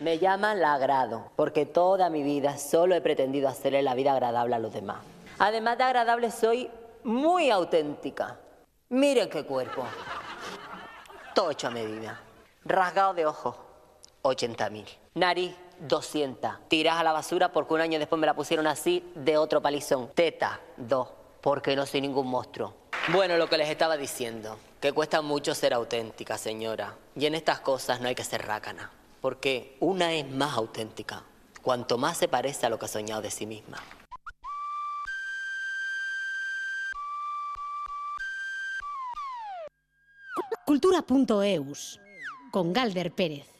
Me llaman la agrado, porque toda mi vida solo he pretendido hacerle la vida agradable a los demás. Además de agradable, soy muy auténtica. Miren qué cuerpo. Todo hecho a medida. Rasgado de ojos, 80.000. Nariz, 200. Tiras a la basura porque un año después me la pusieron así de otro palizón. Teta, 2. Porque no soy ningún monstruo. Bueno, lo que les estaba diciendo, que cuesta mucho ser auténtica, señora. Y en estas cosas no hay que ser rácana, porque una es más auténtica, cuanto más se parece a lo que ha soñado de sí misma. Cultura.eus con Galder Pérez.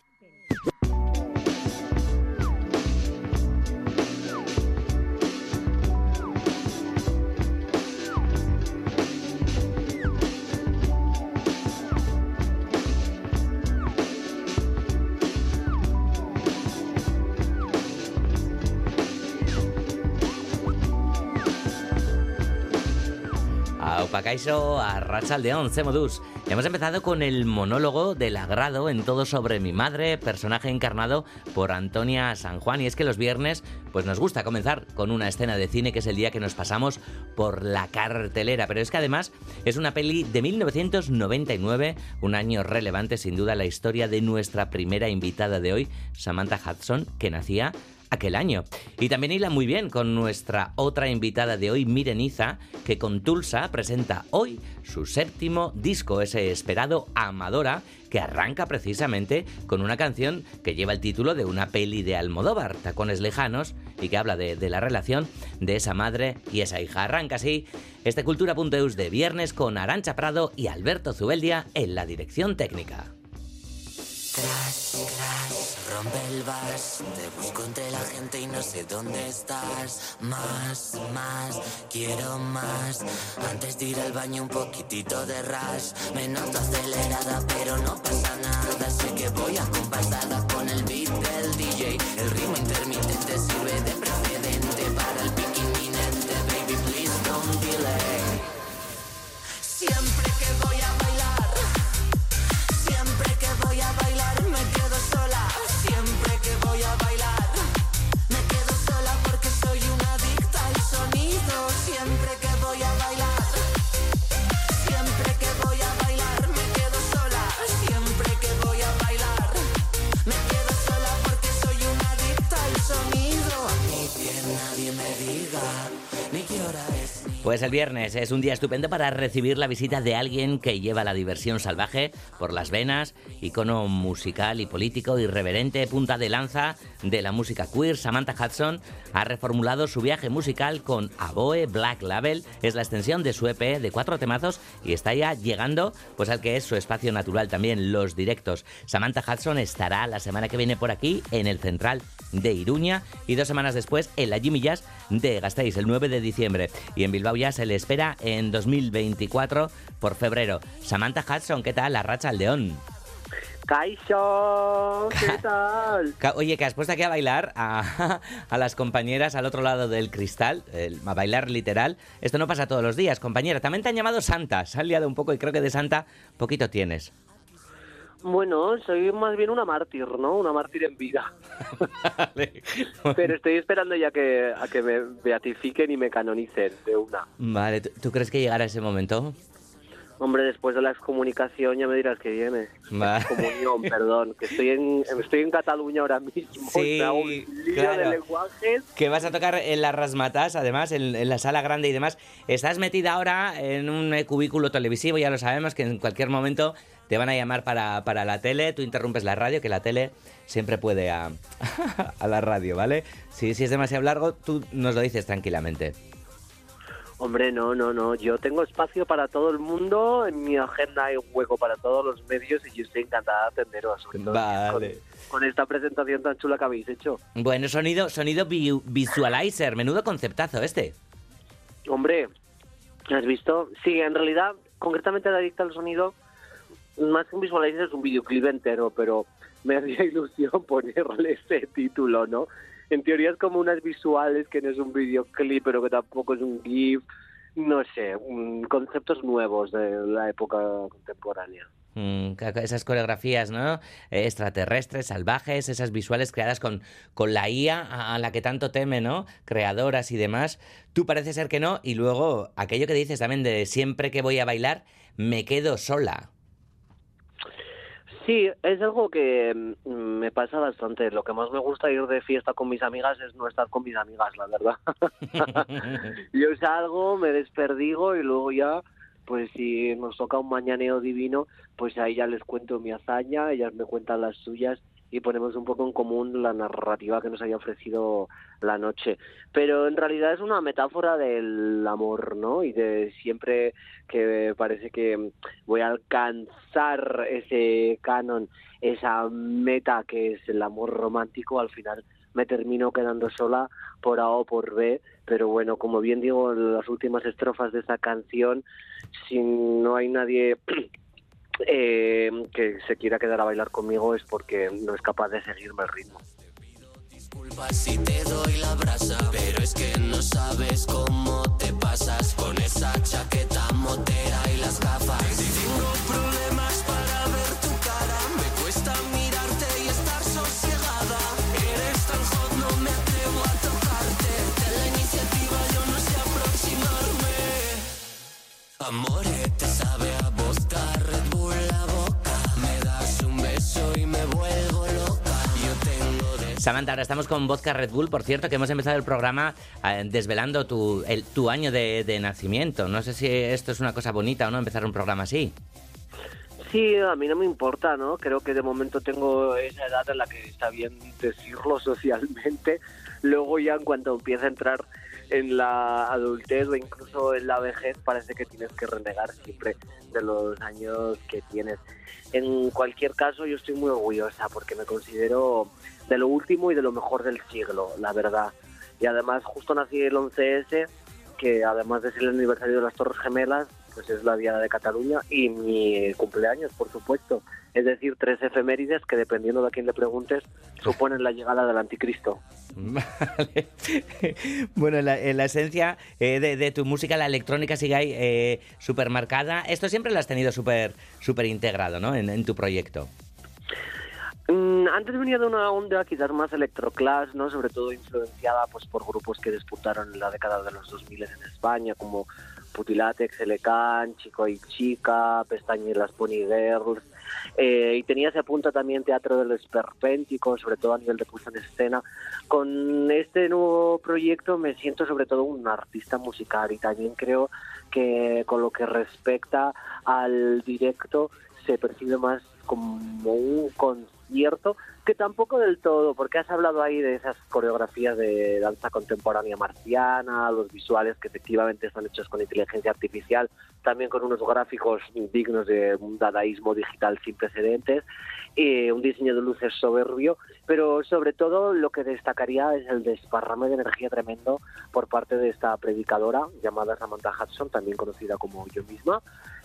Caixo a Rachaldeón, Cemodus. Hemos empezado con el monólogo del agrado en todo sobre mi madre, personaje encarnado por Antonia San Juan. Y es que los viernes, pues nos gusta comenzar con una escena de cine que es el día que nos pasamos por la cartelera. Pero es que además es una peli de 1999, un año relevante sin duda la historia de nuestra primera invitada de hoy, Samantha Hudson, que nacía aquel año. Y también hila muy bien con nuestra otra invitada de hoy, Mireniza, que con Tulsa presenta hoy su séptimo disco, ese esperado Amadora, que arranca precisamente con una canción que lleva el título de una peli de Almodóvar, Tacones Lejanos, y que habla de, la relación de esa madre y esa hija. Arranca así este Cultura.eus de viernes con Arancha Prado y Alberto Zubeldia en la dirección técnica. Crash, crash, rompe el vas. Te busco entre la gente y no sé dónde estás. Más, más, quiero más. Antes de ir al baño un poquitito de rush. Me noto acelerada, pero no pasa nada. Sé que voy acompasada con el beat del DJ. El ritmo intermitente sirve de Pues el viernes es un día estupendo para recibir la visita de alguien que lleva la diversión salvaje por las venas, icono musical y político irreverente, punta de lanza de la música queer. Samantha Hudson ha reformulado su viaje musical con Aboe Black Label, es la extensión de su EP de cuatro temazos y está ya llegando pues al que es su espacio natural también, los directos. Samantha Hudson estará la semana que viene por aquí en el Central de Iruña y dos semanas después en la Jimmy Jazz de Gasteiz, el 9 de diciembre. Y en Bilbao ya se le espera en 2024 por febrero. Samantha Hudson, ¿qué tal? La racha al león. Kaisho, ¿qué tal? Oye, que has puesto aquí a bailar a, a las compañeras al otro lado del cristal, el- a bailar literal. Esto no pasa todos los días, compañera. También te han llamado Santa. Se han liado un poco y creo que de Santa poquito tienes. Bueno, soy más bien una mártir, ¿no? Una mártir en vida. Vale. Pero estoy esperando ya que, a que me beatifiquen y me canonicen de una. Vale, ¿tú, tú crees que llegará ese momento? Hombre, después de la excomunicación ya me dirás que viene. Va. Excomunión, perdón. Que estoy en, estoy en Cataluña ahora mismo. Sí, me hago un lío claro. de lenguajes. Que vas a tocar en las rasmatas, además, en, en la sala grande y demás. Estás metida ahora en un cubículo televisivo, ya lo sabemos, que en cualquier momento te van a llamar para, para la tele, tú interrumpes la radio, que la tele siempre puede a, a la radio, ¿vale? Si, si es demasiado largo, tú nos lo dices tranquilamente. Hombre, no, no, no. Yo tengo espacio para todo el mundo. En mi agenda hay un hueco para todos los medios y yo estoy encantada de atenderos. Vale. con, con esta presentación tan chula que habéis hecho. Bueno, sonido, sonido vi- visualizer, menudo conceptazo este. Hombre, ¿has visto? Sí, en realidad, concretamente de Adicta al Sonido, más que un visualizer es un videoclip entero, pero me hacía ilusión ponerle ese título, ¿no? En teoría es como unas visuales que no es un videoclip, pero que tampoco es un GIF, no sé, conceptos nuevos de la época contemporánea. Mm, esas coreografías, ¿no? Eh, extraterrestres, salvajes, esas visuales creadas con, con la IA a la que tanto teme, ¿no? Creadoras y demás. Tú parece ser que no. Y luego, aquello que dices también de siempre que voy a bailar, me quedo sola. Sí, es algo que mm, me pasa bastante. Lo que más me gusta ir de fiesta con mis amigas es no estar con mis amigas, la verdad. Yo salgo, me desperdigo y luego ya pues si nos toca un mañaneo divino, pues ahí ya les cuento mi hazaña, ellas me cuentan las suyas y ponemos un poco en común la narrativa que nos haya ofrecido la noche. Pero en realidad es una metáfora del amor, ¿no? Y de siempre que parece que voy a alcanzar ese canon, esa meta que es el amor romántico, al final me termino quedando sola por A o por B, pero bueno, como bien digo las últimas estrofas de esa canción, si no hay nadie eh, que se quiera quedar a bailar conmigo es porque no es capaz de seguirme el ritmo. Si te doy la brasa, pero es que no sabes cómo te pasas con esa chaqueta motera y las gafas. Tengo problemas para ver tu cara, me cuesta mirarte y estar sosiegada. Eres tan hot, no me atrevo a tocarte. Ten la iniciativa, yo no sé aproximarme. Amore, te sabe Samantha, ahora estamos con Vodka Red Bull, por cierto, que hemos empezado el programa eh, desvelando tu, el- tu año de, de nacimiento. No sé si esto es una cosa bonita o no, empezar un programa así. Sí, a mí no me importa, ¿no? Creo que de momento tengo esa edad en la que está bien decirlo socialmente. Luego ya en cuanto empieza a entrar en la adultez o incluso en la vejez, parece que tienes que renegar siempre de los años que tienes. En cualquier caso, yo estoy muy orgullosa porque me considero de lo último y de lo mejor del siglo, la verdad. Y además justo nací el 11S, que además de ser el aniversario de las Torres Gemelas, pues es la Diada de Cataluña y mi cumpleaños, por supuesto. Es decir, tres efemérides que dependiendo de a quién le preguntes, suponen la llegada del anticristo. Vale. Bueno, en la, en la esencia eh, de, de tu música, la electrónica sigue ahí eh, súper marcada. Esto siempre lo has tenido súper súper integrado, ¿no? En, en tu proyecto. Mm, antes venía de una onda quizás más electroclass, ¿no? Sobre todo influenciada pues por grupos que disputaron en la década de los 2000 en España, como Putilatex, Elecan, Chico y Chica, Pestaña y las Pony Girls. Eh, y tenía ese punto también teatro del esperpéntico, sobre todo a nivel de puesta en escena. Con este nuevo proyecto me siento sobre todo un artista musical y también creo que con lo que respecta al directo se percibe más como un concierto, que tampoco del todo, porque has hablado ahí de esas coreografías de danza contemporánea marciana, los visuales que efectivamente están hechos con inteligencia artificial, también con unos gráficos dignos de un dadaísmo digital sin precedentes, y un diseño de luces soberbio, pero sobre todo lo que destacaría es el desparrame de energía tremendo por parte de esta predicadora llamada Samantha Hudson, también conocida como yo misma,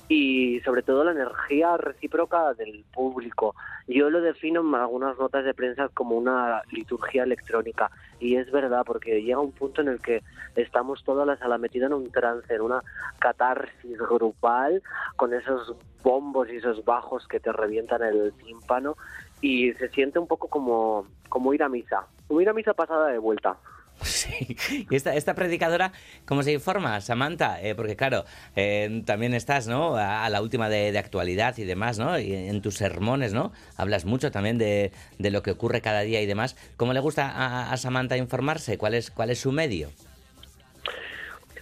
y sobre todo la energía recíproca del público. Yo lo defino en algunas notas de prensa como una liturgia electrónica y es verdad porque llega un punto en el que estamos toda la sala metida en un trance, en una catarsis grupal con esos bombos y esos bajos que te revientan el tímpano y se siente un poco como, como ir a misa, como ir a misa pasada de vuelta. Sí. Y esta, esta predicadora, ¿cómo se informa, Samantha? Eh, porque claro, eh, también estás, ¿no? A, la última de, de actualidad y demás, ¿no? Y en tus sermones, ¿no? Hablas mucho también de, de lo que ocurre cada día y demás. ¿Cómo le gusta a, a Samantha informarse? ¿Cuál es, ¿Cuál es su medio?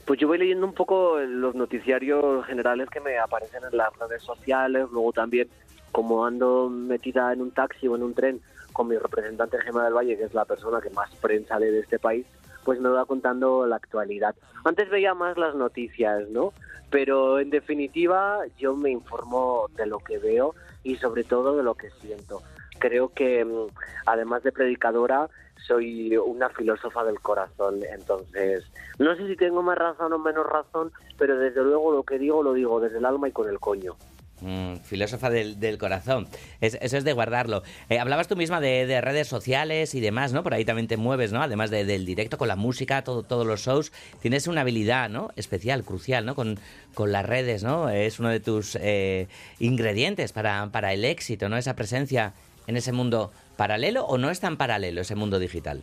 Pues yo voy leyendo un poco los noticiarios generales que me aparecen en las redes sociales, luego también como ando metida en un taxi o en un tren con mi representante Gema del Valle, que es la persona que más prensa lee de este país, pues me va contando la actualidad. Antes veía más las noticias, ¿no? Pero en definitiva yo me informo de lo que veo y sobre todo de lo que siento. Creo que mm, además de predicadora soy una filósofa del corazón, entonces no sé si tengo más razón o menos razón, pero desde luego lo que digo lo digo desde el alma y con el coño. Mm, filósofa del, corazón. Es- eso es de guardarlo. Eh, hablabas tú misma de, de redes sociales y demás, ¿no? Por ahí también te mueves, ¿no? Además de- del directo con la música, todo, todos los shows. Tienes una habilidad, ¿no? Especial, crucial, ¿no? Con, con las redes, ¿no? Es uno de tus eh, ingredientes para, para el éxito, ¿no? Esa presencia en ese mundo paralelo o no es tan paralelo ese mundo digital.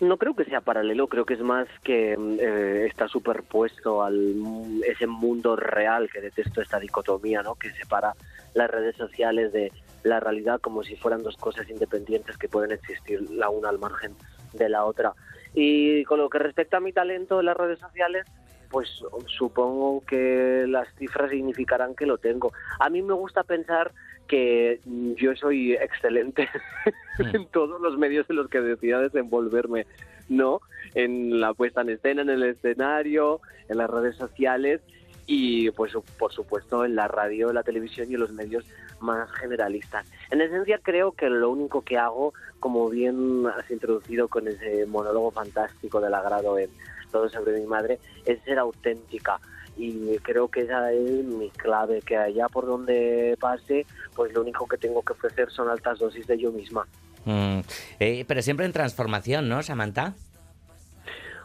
No creo que sea paralelo, creo que es más que eh, está superpuesto al mu- ese mundo real que detesto esta dicotomía, ¿no? Que separa las redes sociales de la realidad como si fueran dos cosas independientes que pueden existir la una al margen de la otra. Y con lo que respecta a mi talento en las redes sociales, pues supongo que las cifras significarán que lo tengo. A mí me gusta pensar que mm, yo soy excelente en todos los medios en los que decida desenvolverme, ¿no? En la puesta en escena, en el escenario, en las redes sociales y pues por supuesto en la radio, la televisión y en los medios más generalistas. En esencia creo que lo único que hago, como bien has introducido con ese monólogo fantástico del agrado en todo sobre mi madre, es ser auténtica y creo que esa es mi clave, que allá por donde pase, pues lo único que tengo que ofrecer son altas dosis de yo misma. Mm, eh, pero siempre en transformación, ¿no, Samantha?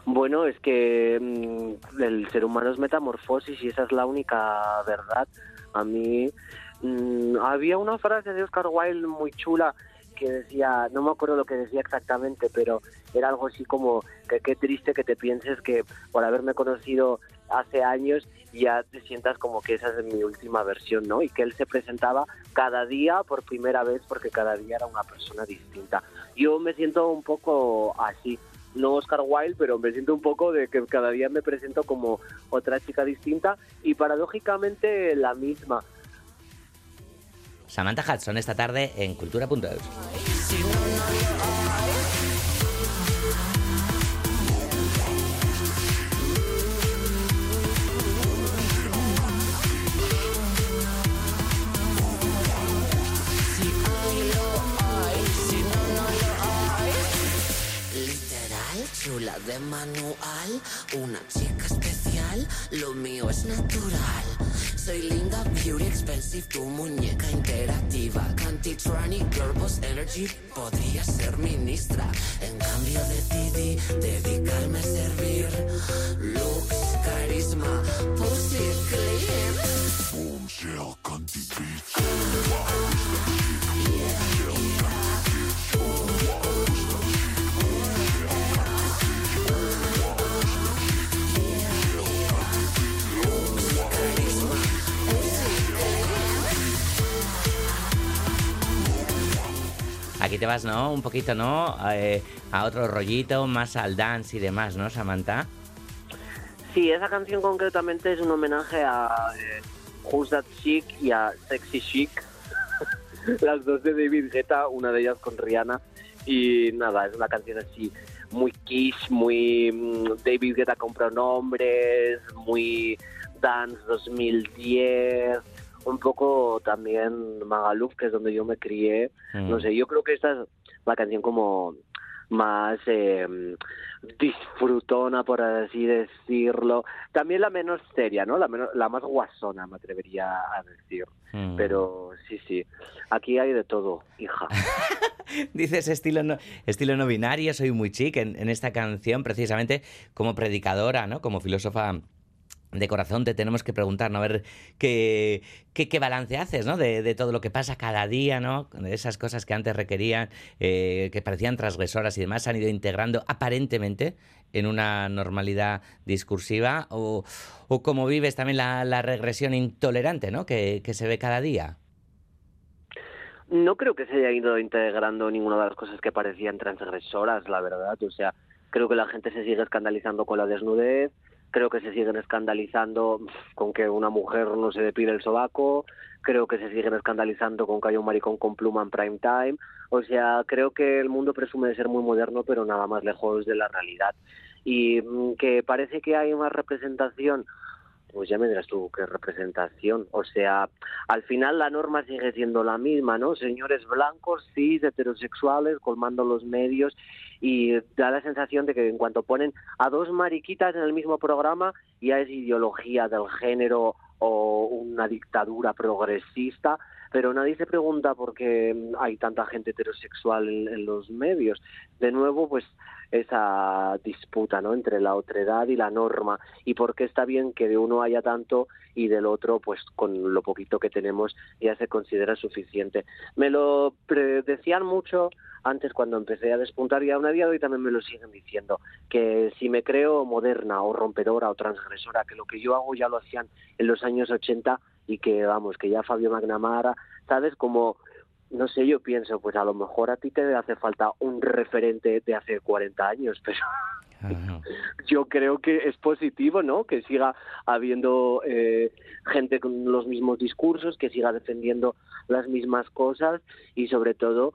Bueno, es que mm, el ser humano es metamorfosis y esa es la única verdad. A mí mm, había una frase de Oscar Wilde muy chula que decía, no me acuerdo lo que decía exactamente, pero era algo así como que qué triste que te pienses que por haberme conocido hace años ya te sientas como que esa es mi última versión, ¿no? Y que él se presentaba cada día por primera vez porque cada día era una persona distinta. Yo me siento un poco así, no Oscar Wilde, pero me siento un poco de que cada día me presento como otra chica distinta y paradójicamente la misma. Samantha Hudson esta tarde en Cultura.eus. una chica especial, lo mío es natural. Soy linda, beauty, expensive, tu muñeca interactiva. Cantitrani, girl boss energy, podría ser ministra. En cambio decidí dedicarme a servir. Looks, carisma, pussy clean. Aquí te vas, ¿no? Un poquito, ¿no? Eh, a otro rollito, más al dance y demás, ¿no, Samantha? Sí, esa canción concretamente es un homenaje a eh, Who's That Chic y a Sexy Chic, las dos de David Guetta, una de ellas con Rihanna. Y nada, es una canción así muy kiss, muy mm, David Guetta con pronombres, muy Dance 2010, un poco también Magaluf, que es donde yo me crié. Mm. No sé, yo creo que esta es la canción como más eh, disfrutona, por así decirlo. También la menos seria, ¿no? La, menos, la más guasona, me atrevería a decir. Mm. Pero sí, sí, aquí hay de todo, hija. Dices estilo no, estilo no binario, soy muy chic en, en esta canción, precisamente como predicadora, ¿no? Como filósofa de corazón te tenemos que preguntar, ¿no? A ver qué, qué, balance haces, ¿no? De, de todo lo que pasa cada día, ¿no? De esas cosas que antes requerían, eh, que parecían transgresoras y demás, se han ido integrando aparentemente en una normalidad discursiva o, o cómo vives también la, la regresión intolerante, ¿no? Que, que se ve cada día. No creo que se haya ido integrando ninguna de las cosas que parecían transgresoras, la verdad. O sea, creo que la gente se sigue escandalizando con la desnudez, creo que se siguen escandalizando con que una mujer no se depile el sobaco, creo que se siguen escandalizando con que haya un maricón con pluma en prime time. O sea, creo que el mundo presume de ser muy moderno, pero nada más lejos de la realidad. Y mm, que parece que hay más representación pues ya me dirás tú qué representación. O sea, al final la norma sigue siendo la misma, ¿no? Señores blancos, cis, heterosexuales, colmando los medios y da la sensación de que en cuanto ponen a dos mariquitas en el mismo programa ya es ideología del género o una dictadura progresista, pero nadie se pregunta por qué hay tanta gente heterosexual en, en los medios. De nuevo, pues esa disputa ¿no? entre la otredad y la norma y por qué está bien que de uno haya tanto y del otro pues con lo poquito que tenemos ya se considera suficiente. Me lo decían mucho antes cuando empecé a despuntar y aún a día hoy también me lo siguen diciendo, que si me creo moderna o rompedora o transgresora, que lo que yo hago ya lo hacían en los años 80 y que vamos, que ya Fabio Magnamara, ¿sabes? Como no sé, yo pienso, pues a lo mejor a ti te hace falta un referente de hace 40 años, pero yo creo que es positivo, ¿no? Que siga habiendo eh, gente con los mismos discursos, que siga defendiendo las mismas cosas y sobre todo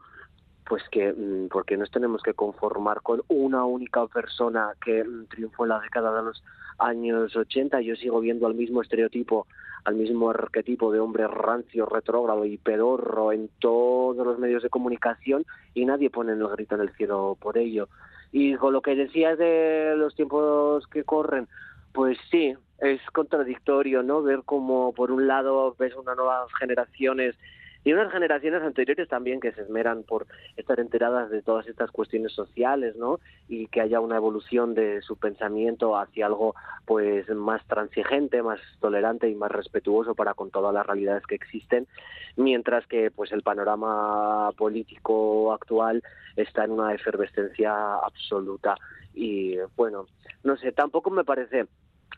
pues que mm, porque nos tenemos que conformar con una única persona que mm, triunfó en la década de los años 80 yo sigo viendo al mismo estereotipo al mismo arquetipo de hombre rancio, retrógrado y pedorro en todos los medios de comunicación y nadie pone el grito en el cielo por ello. Y con lo que decías de los tiempos que corren, pues sí, es contradictorio, ¿no? Ver cómo por un lado ves unas nuevas generaciones y unas generaciones anteriores también que se esmeran por estar enteradas de todas estas cuestiones sociales, ¿no? Y que haya una evolución de su pensamiento hacia algo pues más transigente, más tolerante y más respetuoso para con todas las realidades que existen, mientras que pues el panorama político actual está en una efervescencia absoluta y bueno, no sé, tampoco me parece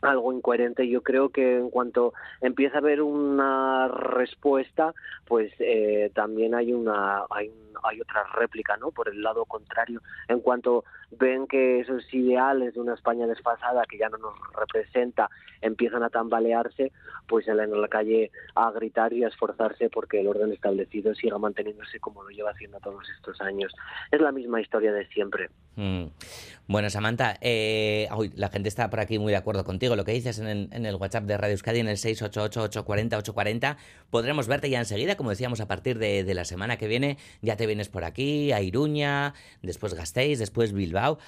algo incoherente. Yo creo que en cuanto empieza a haber una respuesta, pues eh, también hay una hay, hay otra réplica, ¿no? Por el lado contrario, en cuanto ven que esos ideales de una España desfasada que ya no nos representa empiezan a tambalearse, pues salen a la calle a gritar y a esforzarse porque el orden establecido siga manteniéndose como lo lleva haciendo todos estos años. Es la misma historia de siempre. Mm. Bueno, Samantha, eh, la gente está por aquí muy de acuerdo contigo. Lo que dices en, el WhatsApp de Radio Euskadi, en el 688-840-840, podremos verte ya enseguida, como decíamos, a partir de, la semana que viene. Ya te vienes por aquí, a Iruña, después Gasteiz, después Bilbao,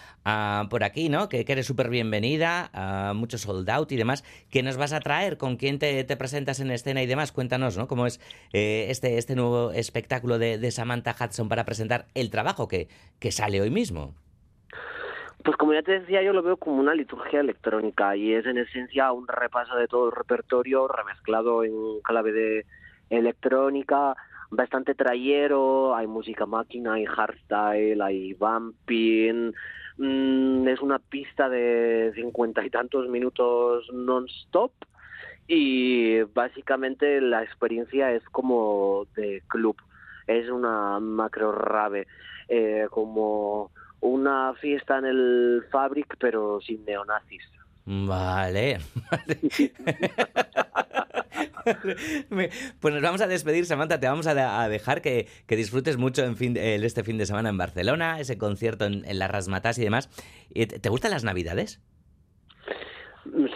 por aquí, ¿no? Que, eres súper bienvenida, a mucho sold out y demás. ¿Qué nos vas a traer? ¿Con quién te, presentas en escena y demás? Cuéntanos, ¿no? ¿Cómo es eh, este, este nuevo espectáculo de, Samantha Hudson para presentar el trabajo que, que sale hoy mismo? Pues como ya te decía, yo lo veo como una liturgia electrónica y es en esencia un repaso de todo el repertorio remezclado en clave de electrónica, bastante trayero, hay música máquina, hay hardstyle, hay bumping, mm, es una pista de cincuenta y tantos minutos non-stop y básicamente la experiencia es como de club, es una macro rave, eh, como una fiesta en el Fabric pero sin neonazis. Vale. pues nos vamos a despedir, Samantha. Te vamos a, dejar que, disfrutes mucho en fin, este fin de semana en Barcelona, ese concierto en, en las Rasmatas y demás. ¿Te gustan las Navidades?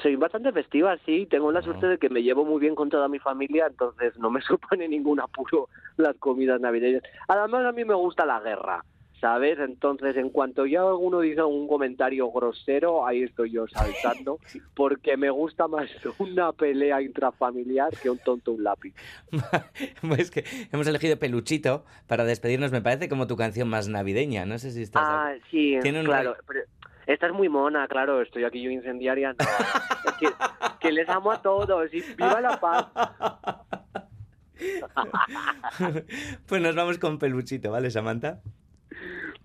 Soy bastante festiva, sí. Tengo la suerte de que me llevo muy bien con toda mi familia, entonces no me supone ningún apuro las comidas navideñas. Además, a mí me gusta la guerra. ¿Sabes? Entonces, en cuanto ya alguno dice un comentario grosero, ahí estoy yo saltando, porque me gusta más una pelea intrafamiliar que un tonto un lápiz. pues que hemos elegido Peluchito para despedirnos, me parece como tu canción más navideña, no sé si estás... Ah, sí, claro, esta es muy mona, claro, estoy aquí yo incendiaria, que, que les amo a todos y viva la paz. pues nos vamos con Peluchito, ¿vale, Samantha?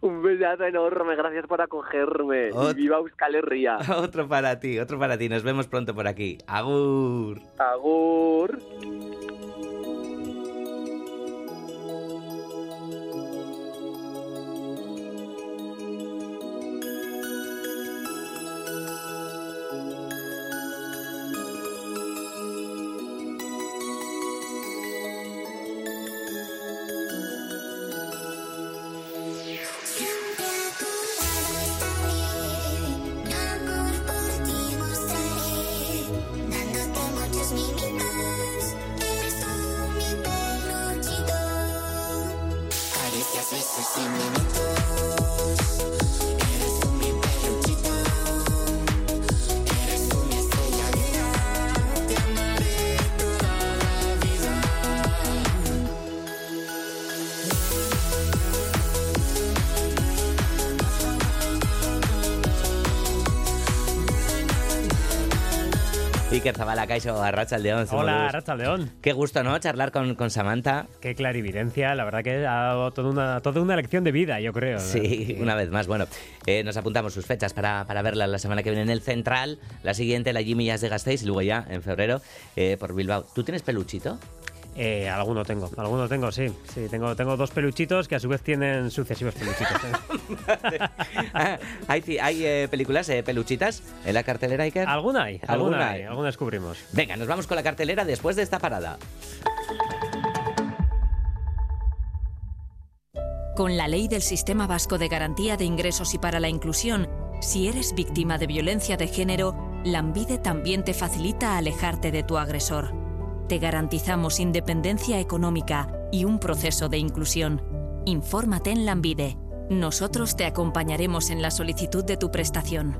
Un besazo enorme, gracias por acogerme. viva Euskal Herria. Otro para ti, otro para ti. Nos vemos pronto por aquí. Agur. Agur. Caixo, Arracha León. Hola, Arracha. Qué gusto, ¿no? Charlar con, con Samantha. Qué clarividencia, la verdad que ha dado toda una, toda una lección de vida, yo creo. ¿no? Sí, una vez más. Bueno, eh, nos apuntamos sus fechas para, para verla la semana que viene en el Central, la siguiente, la Jimmy Jazz de Gasteiz, y luego ya en febrero eh, por Bilbao. ¿Tú tienes peluchito? Eh, alguno tengo, alguno tengo, sí. Sí, tengo, tengo dos peluchitos que a su vez tienen sucesivos peluchitos. ¿eh? ¿Hay, hay eh, películas eh, peluchitas en la cartelera, Iker? alguna hay, ¿Alguna alguna hay? hay, alguna descubrimos. Venga, nos vamos con la cartelera después de esta parada. Con la ley del Sistema Vasco de Garantía de Ingresos y para la Inclusión, si eres víctima de violencia de género, Lambide también te facilita alejarte de tu agresor. Te garantizamos independencia económica y un proceso de inclusión. Infórmate en Lambide. Nosotros te acompañaremos en la solicitud de tu prestación.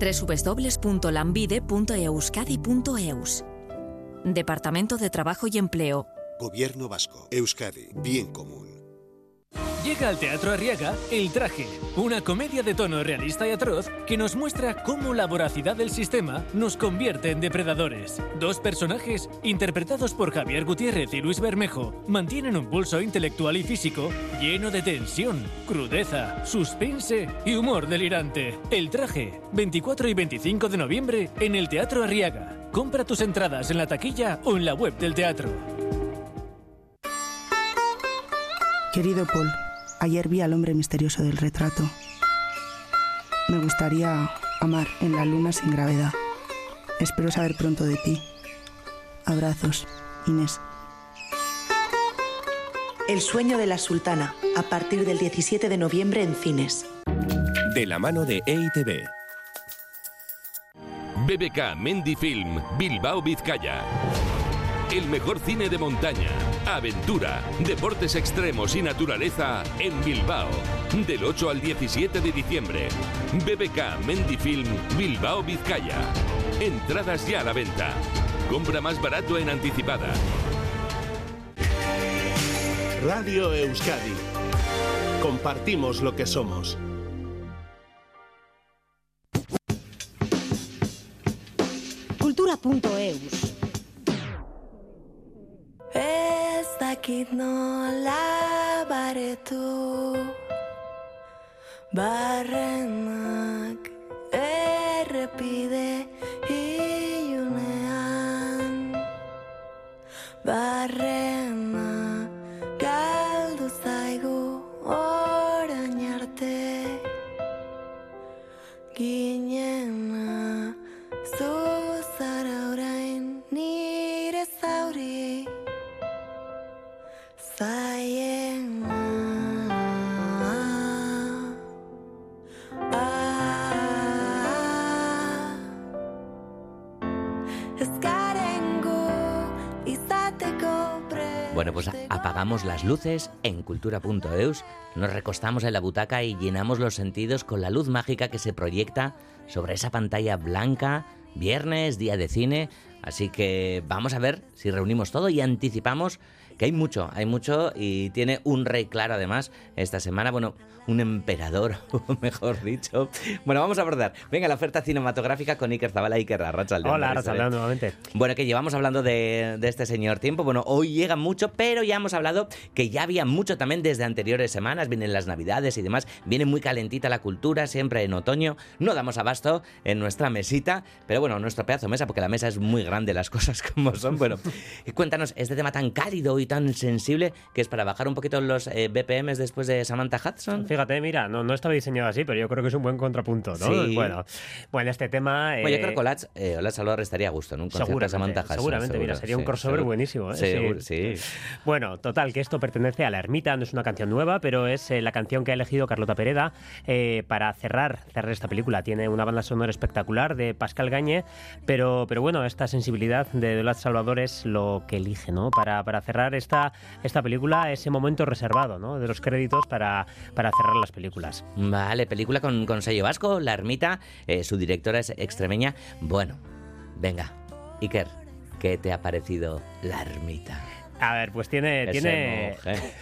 www.lambide.euskadi.eus Departamento de Trabajo y Empleo, Gobierno vasco. Euskadi. Bien común. Llega al Teatro Arriaga El Traje, una comedia de tono realista y atroz que nos muestra cómo la voracidad del sistema nos convierte en depredadores. Dos personajes, interpretados por Javier Gutiérrez y Luis Bermejo, mantienen un pulso intelectual y físico lleno de tensión, crudeza, suspense y humor delirante. El Traje, 24 y 25 de noviembre en el Teatro Arriaga. Compra tus entradas en la taquilla o en la web del teatro. Querido Paul, ayer vi al hombre misterioso del retrato. Me gustaría amar en la luna sin gravedad. Espero saber pronto de ti. Abrazos, Inés. El sueño de la sultana, a partir del 17 de noviembre en cines. De la mano de EITB. BBK Mendy Film, Bilbao, Vizcaya. El mejor cine de montaña, aventura, deportes extremos y naturaleza en Bilbao. Del 8 al 17 de diciembre. BBK Mendy Film, Bilbao, Vizcaya. Entradas ya a la venta. Compra más barato en anticipada. Radio Euskadi. Compartimos lo que somos. Cultura.eus dakit nola baretu Barrenak apagamos las luces en cultura.eus, nos recostamos en la butaca y llenamos los sentidos con la luz mágica que se proyecta sobre esa pantalla blanca, viernes, día de cine. Así que vamos a ver si reunimos todo y anticipamos que hay mucho, hay mucho y tiene un rey claro además esta semana, bueno, un emperador, mejor dicho. Bueno, vamos a abordar. Venga, la oferta cinematográfica con Iker Zabala Iker Arrachaldeón. Hola, Arrachaldeón, nuevamente. Bueno, que llevamos hablando de, de este señor tiempo. Bueno, hoy llega mucho, pero ya hemos hablado que ya había mucho también desde anteriores semanas. Vienen las navidades y demás. Viene muy calentita la cultura, siempre en otoño. No damos abasto en nuestra mesita, pero bueno, nuestro pedazo de mesa, porque la mesa es muy grande, las cosas como son. Bueno, cuéntanos este tema tan cálido y tan sensible que es para bajar un poquito los eh, BPMs después de Samantha Hudson. Fíjate, mira, no, no estaba diseñado así, pero yo creo que es un buen contrapunto, ¿no? Sí. Bueno, bueno, este tema... Bueno, yo eh, creo que Olaz, eh, Salvador estaría a gusto en un concierto de Seguramente, Samantha Hudson. seguramente, mira, sería un crossover seguro. buenísimo, ¿eh? Seguro, Sí. sí. Bueno, total, que esto pertenece a La Ermita, no es una canción nueva, pero es eh, la canción que ha elegido Carlota Pereda eh, para cerrar, cerrar esta película. Tiene una banda sonora espectacular de Pascal Gañe, pero, pero bueno, esta sensibilidad de Dolaz Salvador es lo que elige, ¿no? Para, para cerrar esta, esta película, ese momento reservado. De los créditos para, para cerrar las películas. Vale, película con, con sello vasco, La Ermita, eh, su directora es extremeña. Bueno, venga, Iker, ¿qué te ha parecido La Ermita? A ver, pues tiene, tiene,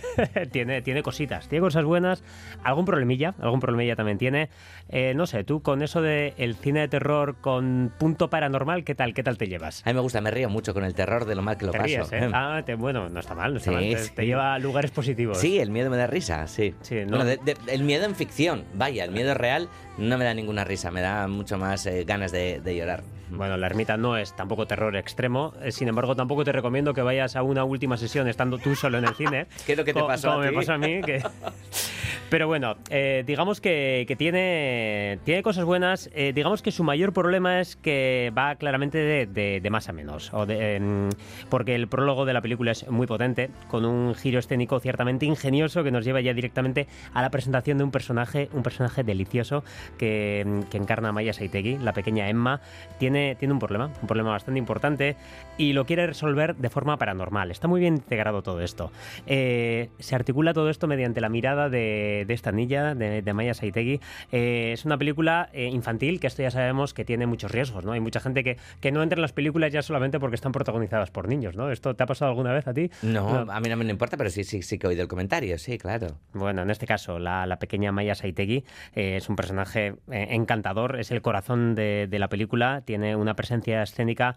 tiene, tiene cositas, tiene cosas buenas, algún problemilla, algún problemilla también tiene. Eh, no sé, tú con eso de el cine de terror con punto paranormal, ¿qué tal, qué tal te llevas? A mí me gusta, me río mucho con el terror de lo mal que lo Te paso. ríes, ¿eh? Ah, te- bueno, no está mal, no está Sí, mal. Te, sí. te lleva a lugares positivos. Sí, el miedo me da risa, sí. ¿no? Bueno, de- de- el miedo en ficción, vaya, el miedo real no me da ninguna risa, me da mucho más eh, ganas de, de llorar. Bueno, la ermita no es tampoco terror extremo, eh, sin embargo tampoco te recomiendo que vayas a una última sesión estando tú solo en el cine. ¿Qué es lo que te pasó a me pasó a mí. que- Pero bueno, eh, digamos que, tiene, tiene cosas buenas. eh, digamos que su mayor problema es que va claramente de, de- más a menos. O de, em, porque el prólogo de la película es muy potente, con un giro escénico ciertamente ingenioso que nos lleva ya directamente a la presentación de un personaje, un personaje delicioso que, que encarna a Maya Saitegui, la pequeña Emma. Tiene, tiene un problema, un problema bastante importante y lo quiere resolver de forma paranormal. Está muy bien integrado todo esto. Eh, se articula todo esto mediante la mirada de, de esta niña, de, de Maya Saitegui. Eh, es una película eh, infantil que esto ya sabemos que tiene muchos riesgos, ¿no? Hay mucha gente que, que no entra en las películas ya solamente porque están protagonizadas por niños, ¿no? ¿Esto te ha pasado alguna vez a ti? No, a mí no me importa, pero sí, sí, sí que he oído el comentario, sí, claro. Bueno, en este caso, la, la pequeña Maya Saitegui eh, es un personaje encantador, es el corazón de, de la película, tiene una presencia escénica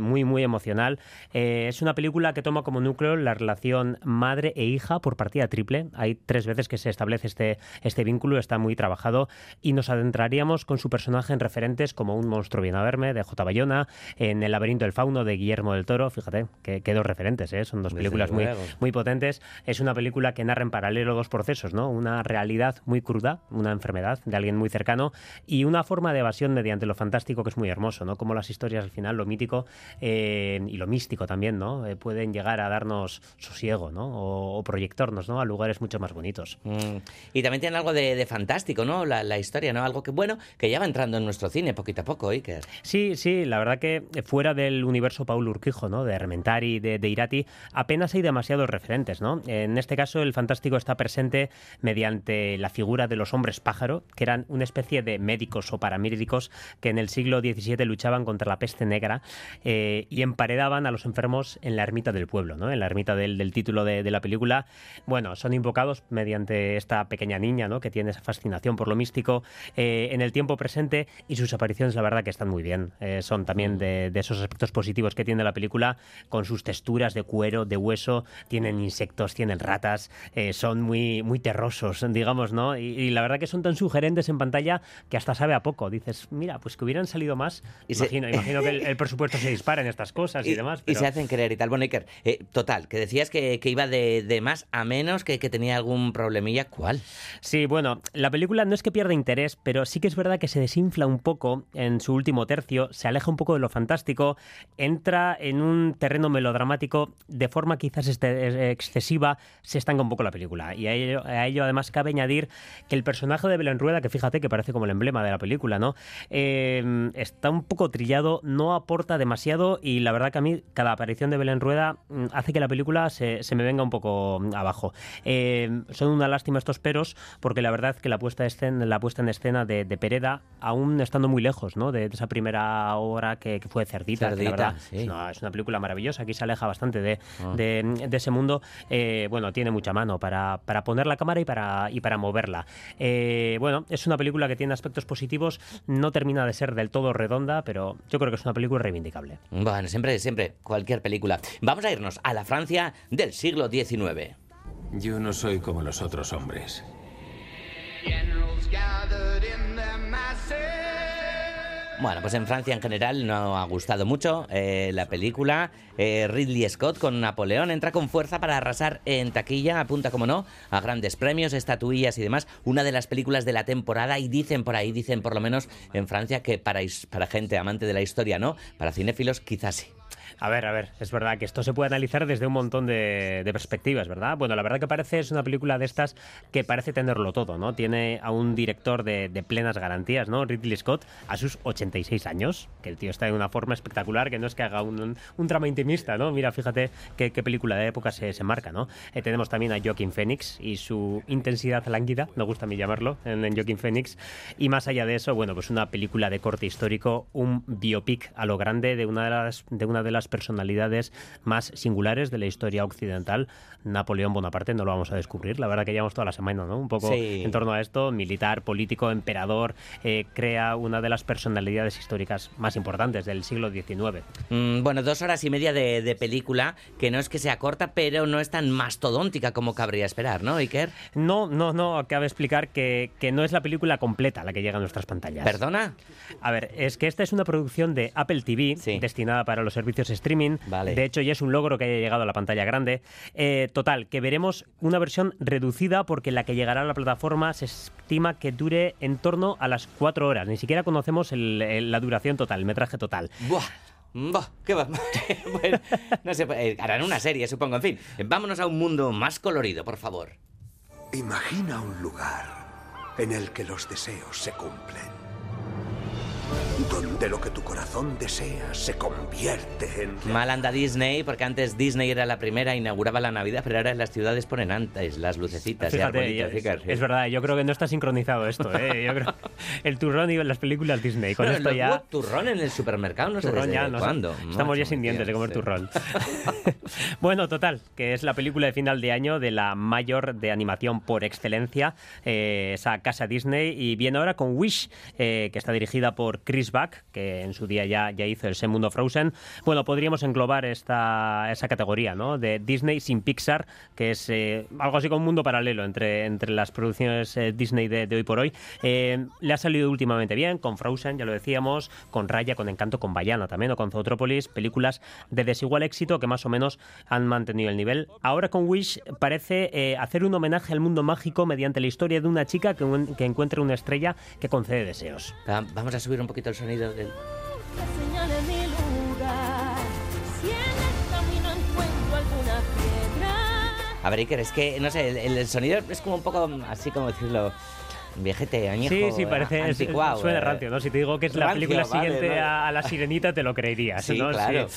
muy, muy emocional. Es una película que toma como núcleo la relación madre e hija por partida triple. Hay tres veces que se establece este, este vínculo, está muy trabajado y nos adentraríamos con su personaje en referentes como Un monstruo viene a verme, de J. Bayona, en El laberinto del fauno, de Guillermo del Toro. Fíjate, que, que dos referentes, ¿eh? son dos Desde películas muy, muy potentes. Es una película que narra en paralelo dos procesos, ¿no? Una realidad muy cruda, una enfermedad de alguien muy cercano y una forma de evasión mediante lo fantástico que es muy hermoso, ¿no? Como las historias al final, lo mítico eh, y lo místico también, ¿no? Eh, pueden llegar a darnos sosiego, ¿no? O, o proyectarnos, ¿no? A lugares mucho más bonitos. Mm, Y también tiene algo de, de fantástico, ¿no? La, la historia, ¿no? Algo que, bueno, que ya va entrando en nuestro cine poquito a poco, Iker. Sí, sí, la verdad que fuera del universo Paulo Urquijo, ¿no? De Armentari, de, de Irati, apenas hay demasiados referentes, ¿no? En este caso, el fantástico está presente mediante la figura de los hombres pájaro, que eran una especie de médicos o paramédicos que en el siglo XVII luchaban contra la peste negra eh, y emparedaban a los enfermos en la ermita del pueblo, ¿no? En la ermita del, del título de, de la película. Bueno, son invocados mediante esta pequeña niña, ¿no? Que tiene esa fascinación por lo místico eh, en el tiempo presente y sus apariciones, la verdad, que están muy bien. Eh, son también de, de esos aspectos positivos que tiene la película, con sus texturas de cuero, de hueso, tienen insectos, tienen ratas, eh, son muy, muy terrosos, digamos, ¿no? Y, y la verdad que son tan sugerentes en pantalla que hasta sabe a poco. Dices, mira, pues que hubieran salido más. Y se- imagino, que el, el presupuesto se dispara en estas cosas y, demás. Y se hacen querer y tal. Bueno, Iker, total, que decías que, que iba de, de más a menos, que, que tenía algún problemilla. Sí, bueno, la película no es que pierda interés, pero sí que es verdad que se desinfla un poco en su último tercio, se aleja un poco de lo fantástico, entra en un terreno melodramático de forma quizás este- excesiva, se estanca un poco la película. Y a ello, además cabe añadir que el personaje de Belén Rueda, que fíjate que parece como el emblema de la película, ¿no? Eh, está un poco trillado, no aporta demasiado y la verdad que a mí cada aparición de Belén Rueda mm, hace que la película se, se me venga un poco abajo. Eh, son una lástima estos peros porque la verdad que la puesta, de escena, la puesta en escena de, de Pereda, aún estando muy lejos ¿no? de, de esa primera obra que, que fue Cerdita, que la verdad sí. es, una, es una película maravillosa, aquí se aleja bastante de, Ah. de- de ese mundo. Eh, bueno, tiene mucha mano para, para poner la cámara y para, y para moverla. Eh, bueno, es una película que tiene aspectos positivos, no termina de ser del todo redonda, pero yo creo que es una película reivindicable. Bueno, siempre, siempre, cualquier película. Vamos a irnos a la Francia del siglo XIX. Yo no soy como los otros hombres. Bueno, pues en Francia en general no ha gustado mucho eh, la película. Eh, Ridley Scott con Napoleón entra con fuerza para arrasar en taquilla, apunta como no, a grandes premios, estatuillas y demás. Una de las películas de la temporada y dicen por ahí, dicen por lo menos en Francia que para, para gente amante de la historia no, para cinéfilos quizás sí. A ver, a ver, es verdad que esto se puede analizar desde un montón de, perspectivas, ¿verdad? Bueno, la verdad que parece es una película de estas que parece tenerlo todo, ¿no? Tiene a un director de, plenas garantías, ¿no? Ridley Scott, a sus 86 años, que el tío está en una forma espectacular, que no es que haga un, un, drama intimista, ¿no? Mira, fíjate qué, película de época se, marca, ¿no? Eh, tenemos también a Joaquin Phoenix y su intensidad lánguida, me gusta a mí llamarlo, en, Joaquin Phoenix. Y más allá de eso, bueno, pues una película de corte histórico, un biopic a lo grande de una de las las personalidades más singulares de la historia occidental. Napoleón Bonaparte no lo vamos a descubrir, la verdad que llevamos toda la semana, ¿no? Un poco Sí. en torno a esto, militar, político, emperador, eh, crea una de las personalidades históricas más importantes del siglo XIX. Mm, bueno, dos horas y media de, de película, que no es que sea corta, pero no es tan mastodóntica como cabría esperar, ¿no, Iker? No, no, no, cabe explicar que, que no es la película completa la que llega a nuestras pantallas. ¿Perdona? A ver, es que esta es una producción de Apple TV destinada para los servicios streaming. Vale. De hecho, ya es un logro que haya llegado a la pantalla grande. Eh, total, que veremos una versión reducida porque la que llegará a la plataforma se estima que dure en torno a las cuatro horas. Ni siquiera conocemos el- el- la duración total, el metraje total. Buah. Buah, qué va. Bueno, no sé, eh, harán una serie, supongo. En fin, vámonos a un mundo más colorido, por favor. Imagina un lugar en el que los deseos se cumplen. Donde lo que tu corazón desea se convierte en... Mal anda Disney, porque antes Disney era la primera, inauguraba la Navidad, pero ahora en las ciudades ponen antes las lucecitas y Fíjate, arbolitos, es, verdad, yo creo que no está sincronizado esto. ¿eh? Yo creo el turrón y las películas Disney. Con No, esto ya. hubo turrón en el supermercado, no sé Turrón ya, no sé. cuándo. Estamos ya sin dientes de comer sí. turrón. bueno, total, que es la película de final de año de la mayor de animación por excelencia, eh, esa casa Disney, y viene ahora con Wish, eh, que está dirigida por Chris Buck, que en su día ya, ya hizo el segundo Frozen. Bueno, podríamos englobar esta, esa categoría, ¿no? De Disney sin Pixar, que es eh, algo así como un mundo paralelo entre, entre las producciones eh, Disney de, de hoy por hoy. Eh, le ha salido últimamente bien, con Frozen, ya lo decíamos, con Raya, con Encanto, con Bayana también, o con Zootrópolis, películas de desigual éxito que más o menos han mantenido el nivel. Ahora con Wish parece eh, hacer un homenaje al mundo mágico mediante la historia de una chica que, un- que encuentra una estrella que concede deseos. Va- Vamos a subir un poquito el sonido del... A ver, Iker, es que, no sé, el, el sonido es como un poco, así como decirlo, viejete, añejo, Sí, sí, parece. es- anticuado. suena eh. rancio, ¿no? Si te digo que es la Rancio, película vale, siguiente vale. A, a La Sirenita, te lo creerías, Sí, ¿no? claro.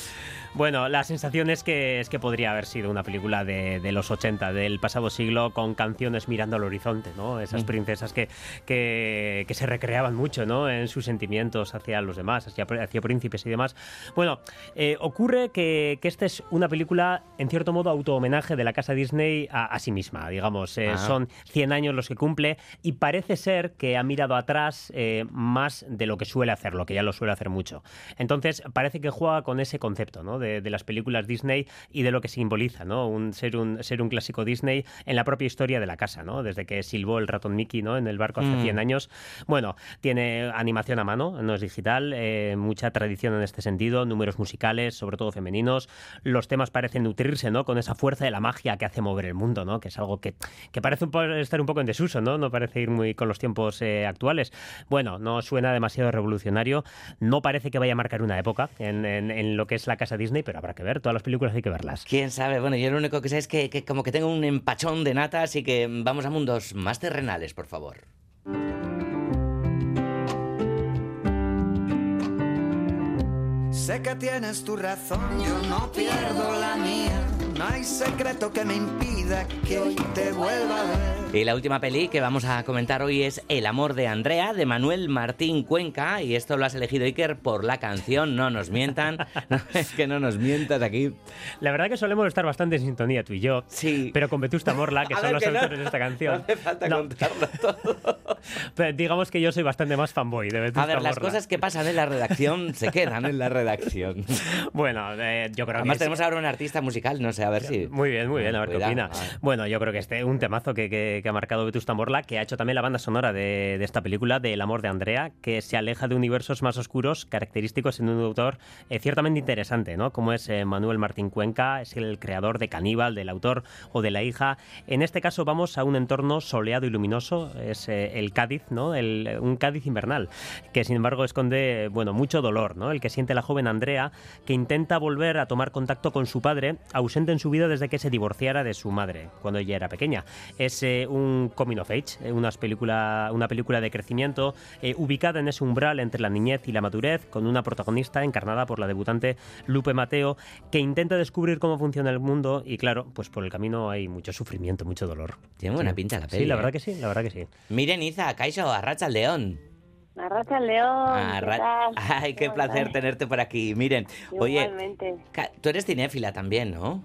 Bueno, la sensación es que, es que podría haber sido una película de, de los 80, del pasado siglo, con canciones mirando al horizonte, ¿no? Esas Mm. princesas que, que, que se recreaban mucho, ¿no? En sus sentimientos hacia los demás, hacia, hacia príncipes y demás. Bueno, eh, ocurre que, que esta es una película, en cierto modo, auto-homenaje de la casa Disney a, a sí misma, digamos. Eh, Ah. Son 100 años los que cumple y parece ser que ha mirado atrás eh, más de lo que suele hacer, lo que ya lo suele hacer mucho. Entonces, parece que juega con ese concepto ¿no? De, de las películas Disney y de lo que simboliza ¿no? un, ser, un, ser un clásico Disney en la propia historia de la casa, ¿no? desde que silbó el ratón Mickey ¿no? en el barco hace Mm. 100 años. Bueno, tiene animación a mano, no es digital, eh, mucha tradición en este sentido, números musicales, sobre todo femeninos. Los temas parecen nutrirse ¿no? con esa fuerza de la magia que hace mover el mundo, ¿no? que es algo que, que parece un estar un poco en desuso, ¿no? no parece ir muy con los tiempos eh, actuales. Bueno, no suena demasiado revolucionario, no parece que vaya a marcar una época en, en- en lo que es la casa Disney, pero habrá que ver, todas las películas hay que verlas. ¿Quién sabe? Bueno, yo lo único que sé es que, que como que tengo un empachón de nata, así que vamos a mundos más terrenales, por favor. Sé que tienes tu razón, yo no pierdo la mía. No hay secreto que me impida que hoy te vuelva a ver. Y la última peli que vamos a comentar hoy es El amor de Andrea, de Manuel Martín Cuenca, y esto lo has elegido, Iker, por la canción No nos mientan. No, es que no nos mientas aquí. La verdad que solemos estar bastante en sintonía tú y yo, sí. pero con Vetusta Morla, que A son los que no- autores de esta canción. No hace falta No. contarlo todo. Pero digamos que yo soy bastante más fanboy de Vetusta A ver, las cosas que pasan en la redacción se quedan en la redacción. Bueno, eh, yo creo Además que... tenemos ahora un artista musical, no sé, a ver si... Muy bien, muy bien, a ver qué opina. Bueno, yo creo que este un temazo que, que- que ha marcado Vetusta Morla, que ha hecho también la banda sonora de, de esta película, de El amor de Andrea, que se aleja de universos más oscuros, característicos en un autor eh, ciertamente interesante, ¿no? Como es eh, Manuel Martín Cuenca, es el creador de Caníbal, del autor o de la hija. En este caso vamos a un entorno soleado y luminoso, es eh, el Cádiz, ¿no? El- un Cádiz invernal, que sin embargo esconde, bueno, mucho dolor, ¿no? El que siente la joven Andrea, que intenta volver a tomar contacto con su padre, ausente en su vida desde que se divorciara de su madre, cuando ella era pequeña. Es eh, un coming of age, eh, unas película, una película de crecimiento eh, ubicada en ese umbral entre la niñez y la madurez, con una protagonista encarnada por la debutante Lupe Mateo, que intenta descubrir cómo funciona el mundo y claro, pues por el camino hay mucho sufrimiento, mucho dolor. Tiene buena Sí. pinta la peli, Sí, la ¿eh? verdad que sí, la verdad que sí. Miren, Iza, Kaixo, Arracha León. Arracha el león. Ah, ¿qué? Ay, qué ¿Cómo placer tenerte por aquí. Miren, oye, Igualmente. ca- tú eres cinéfila también, ¿no?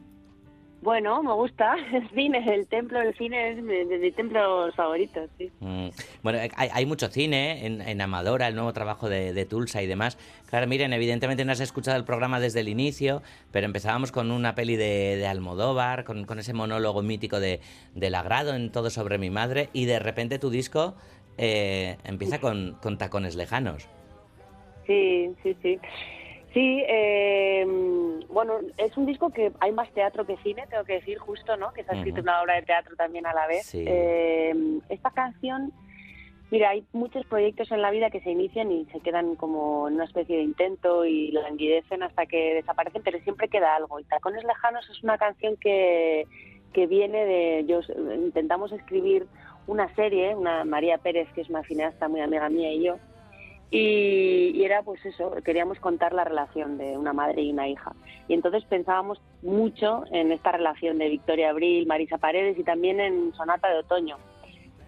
Bueno, me gusta. El cine, el templo del cine es de, de mis templos favoritos, sí. Mm, Bueno, hay, hay mucho cine en, en Amadora, el nuevo trabajo de, de Tulsa y demás. Claro, miren, evidentemente no has escuchado el programa desde el inicio, pero empezábamos con una peli de, de Almodóvar, con, con ese monólogo mítico de, del agrado en Todo sobre mi madre, y de repente tu disco eh, empieza con, con tacones lejanos. Sí, sí, sí. Sí, eh, bueno, es un disco que hay más teatro que cine, tengo que decir justo, ¿no? Que se ha escrito una obra de teatro también a la vez. Sí. Eh, esta canción, mira, hay muchos proyectos en la vida que se inician y se quedan como en una especie de intento y languidecen hasta que desaparecen, pero siempre queda algo. Y Tacones Lejanos es una canción que, que viene de... Yo, intentamos escribir una serie, una María Pérez, que es una cineasta muy amiga mía y yo, y, y era pues eso, queríamos contar la relación de una madre y una hija. Y entonces pensábamos mucho en esta relación de Victoria Abril, Marisa Paredes y también en Sonata de Otoño.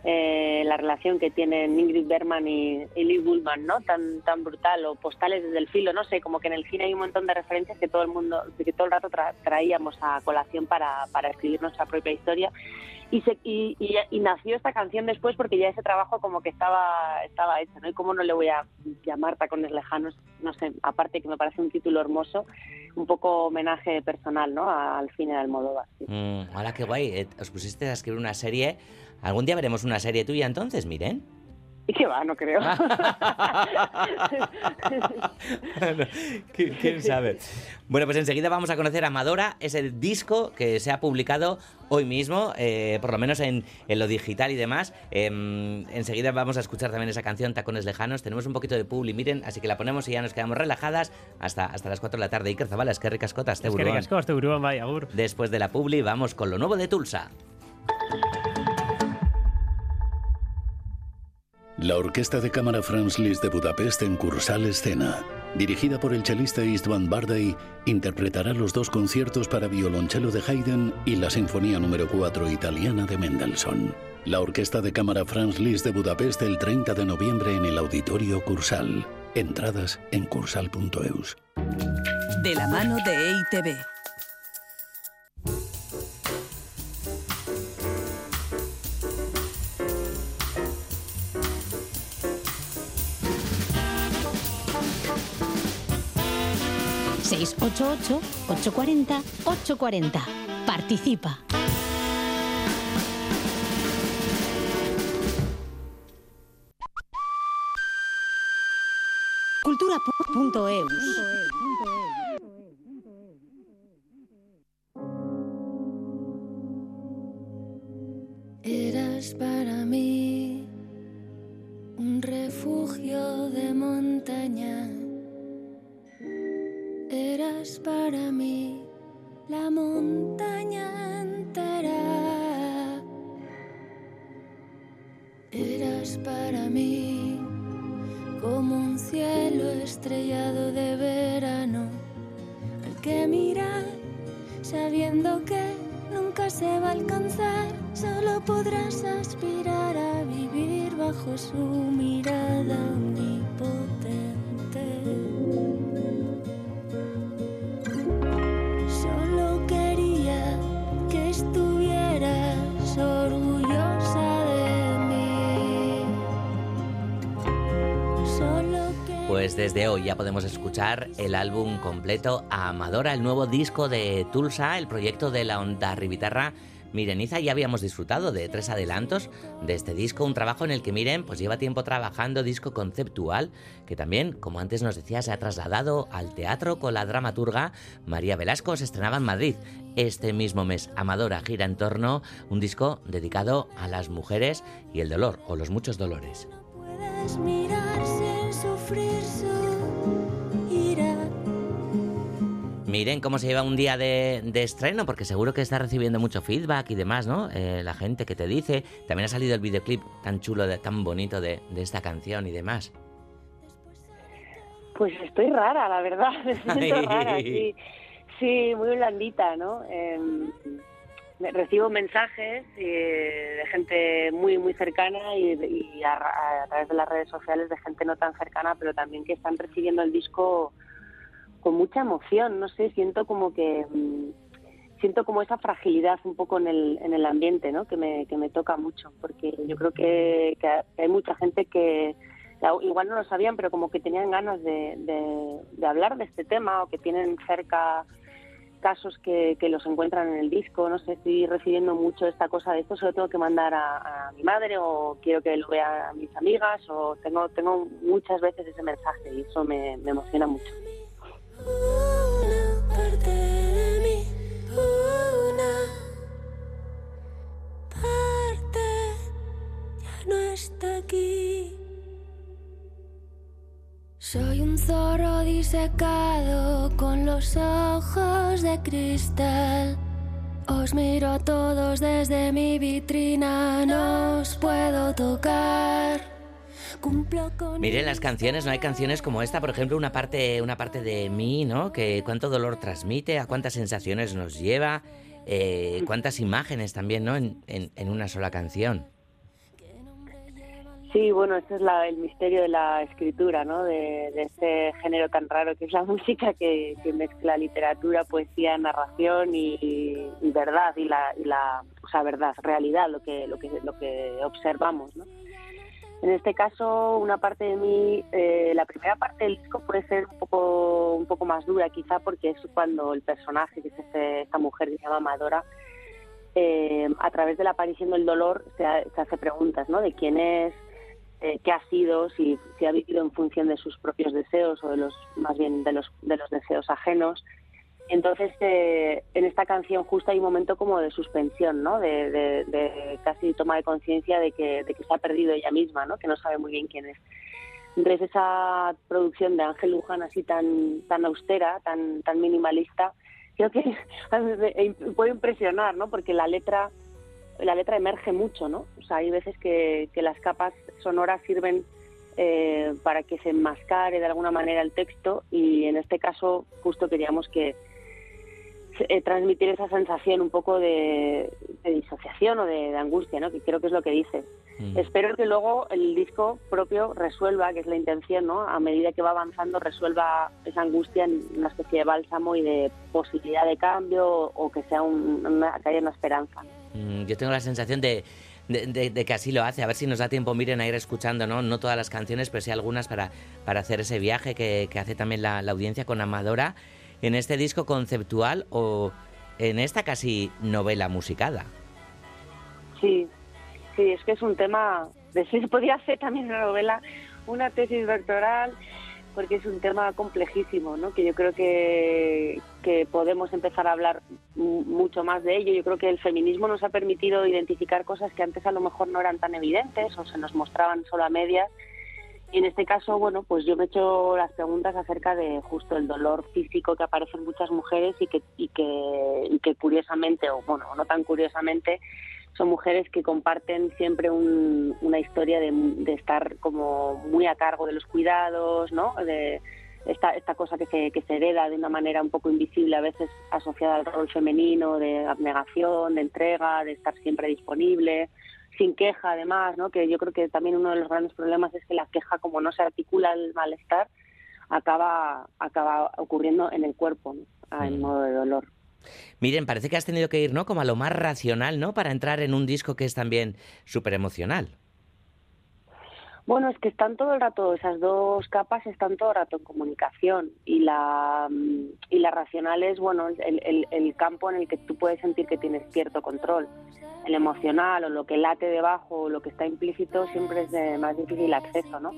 eh, la relación que tienen Ingrid Bergman y, y Lee Bullman, ¿no? Tan, tan brutal, o postales desde el filo, no sé, como que en el cine hay un montón de referencias que todo el mundo, que todo el rato tra- traíamos a colación para, para escribir nuestra propia historia y, se, y, y- nació esta canción después porque ya ese trabajo como que estaba estaba hecho, ¿no? Y cómo no le voy a llamar Tacones Lejanos, no sé, aparte que me parece un título hermoso, un poco homenaje personal, ¿no? Al cine de Almodóvar. hola, qué guay. Eh, Os pusiste a escribir una serie. ¿Algún día veremos una serie tuya entonces, miren? Y que va, no creo. ¿Qui- ¿Quién sabe? Bueno, pues enseguida vamos a conocer a Madora, ese disco que se ha publicado hoy mismo, eh, por lo menos en, en lo digital y demás. Em, enseguida vamos a escuchar también esa canción, Tacones Lejanos. Tenemos un poquito de publi, miren, así que la ponemos y ya nos quedamos relajadas hasta, hasta las 4 de la tarde. Iker Zabala, es que ricascotas, te Es este. Después de la publi, vamos con lo nuevo de Tulsa. La Orquesta de Cámara Franz Liszt de Budapest en Cursal Escena, dirigida por el chelista Istvan Bardai, interpretará los dos conciertos para violonchelo de Haydn y la Sinfonía número 4 italiana de Mendelssohn. La Orquesta de Cámara Franz Liszt de Budapest el 30 de noviembre en el Auditorio Cursal. Entradas en cursal.eus. De la mano de EITB. ...688 840 840 Participa. Cultura.eus Para mí la montaña entera. Eras para mí como un cielo estrellado de verano al que mirar sabiendo que nunca se va a alcanzar, solo podrás aspirar a vivir bajo su mirada omnipotente. Pues desde hoy ya podemos escuchar el álbum completo Amadora, el nuevo disco de Tulsa, el proyecto de la Onda Ribitarra. Mireniza, ya habíamos disfrutado de tres adelantos de este disco, un trabajo en el que Miren pues lleva tiempo trabajando, disco conceptual, que también, como antes nos decía, se ha trasladado al teatro con la dramaturga María Velasco, se estrenaba en Madrid este mismo mes. Amadora gira en torno un disco dedicado a las mujeres y el dolor, o los muchos dolores. puedes mirar sin sufrir su ira. Miren cómo se lleva un día de, de estreno, porque seguro que está recibiendo mucho feedback y demás, ¿no? Eh, la gente que te dice. También ha salido el videoclip tan chulo, de, tan bonito de, de esta canción y demás. Pues estoy rara, la verdad. Me siento rara, sí. Sí, muy blandita, ¿no? Eh, recibo mensajes eh, de gente muy muy cercana y, a través de las redes sociales de gente no tan cercana, pero también que están recibiendo el disco con mucha emoción. No sé, siento como que mm, siento como esa fragilidad un poco en el, en el ambiente, ¿no? Que me, que me toca mucho, porque yo creo que, que hay mucha gente que igual no lo sabían, pero como que tenían ganas de, de- de hablar de este tema o que tienen cerca casos que, los encuentran en el disco, no sé, estoy recibiendo mucho esta cosa de esto, se lo tengo que mandar a, a mi madre o quiero que lo vean mis amigas o tengo, tengo muchas veces ese mensaje y eso me, me emociona mucho. no está aquí. Soy un zorro disecado con los ojos de cristal. Os miro a todos desde mi vitrina, no os puedo tocar. Cumplo con Miren las canciones, no hay canciones como esta, por ejemplo, una parte, una parte de mí, ¿no? Que cuánto dolor transmite, a cuántas sensaciones nos lleva, eh, cuántas imágenes también, ¿no? En, en- en una sola canción. Sí, bueno, ese es la- el misterio de la escritura, ¿no? De, de este género tan raro que es la música que, que mezcla literatura, poesía, narración y, verdad y la, y la, o sea, verdad, realidad, lo que lo que lo que observamos, ¿no? En este caso, una parte de mí, eh, la primera parte del disco puede ser un poco un poco más dura, quizá porque es cuando el personaje, que es este- esta mujer que se llama Madora, eh, a través de la aparición del dolor se, se hace preguntas, ¿no? De quién es, eh, qué ha sido, si, si ha vivido en función de sus propios deseos o de los más bien de los de los deseos ajenos. Entonces, eh, en esta canción justo hay un momento como de suspensión, ¿no? De, de- de casi toma de conciencia de que, de que se ha perdido ella misma, ¿no? Que no sabe muy bien quién es. Entonces, esa producción de Ángel Luján así tan, tan austera, tan, tan minimalista, creo que puede impresionar, ¿no? Porque la letra la letra emerge mucho, ¿no? O sea, hay veces que, que las capas sonoras sirven eh, para que se enmascare de alguna manera el texto y en este caso justo queríamos que eh, transmitir esa sensación un poco de, de disociación o de, de angustia, ¿no? Que creo que es lo que dice. Espero que luego el disco propio resuelva, que es la intención, ¿no? A medida que va avanzando, resuelva esa angustia en una especie de bálsamo y de posibilidad de cambio o que sea un- una, que haya una esperanza. Mm, Yo tengo la sensación de, de- que así lo hace. A ver si nos da tiempo, miren, a ir escuchando, ¿no? No todas las canciones, pero sí algunas para, para hacer ese viaje que, que hace también la, la audiencia con Amadora en este disco conceptual o en esta casi novela musicada. Sí, sí, es que es un tema, de si podía hacer también una novela, una tesis doctoral, porque es un tema complejísimo, ¿no? Que yo creo que, que podemos empezar a hablar mu- mucho más de ello. Yo creo que el feminismo nos ha permitido identificar cosas que antes a lo mejor no eran tan evidentes o se nos mostraban solo a medias. Y en este caso, bueno, pues yo me he hecho las preguntas acerca de justo el dolor físico que aparece en muchas mujeres y que, y que, y que curiosamente, o bueno, no tan curiosamente, son mujeres que comparten siempre un- una historia de, de estar como muy a cargo de los cuidados, ¿no? De esta, esta cosa que se, que se hereda de una manera un poco invisible, a veces asociada al rol femenino, de abnegación, de entrega, de estar siempre disponible, sin queja además, ¿no? Que yo creo que también uno de los grandes problemas es que la queja, como no se articula el malestar, acaba, acaba ocurriendo en el cuerpo, ¿no? en modo de dolor. Miren, parece que has tenido que ir, ¿no? Como a lo más racional, ¿no? Para entrar en un disco que es también súper emocional. Bueno, es que están todo el rato, esas dos capas están todo el rato en comunicación y la, mm, y la racional es, bueno, el, el- el campo en el que tú puedes sentir que tienes cierto control. El emocional o lo que late debajo o lo que está implícito siempre es de más difícil acceso, ¿no?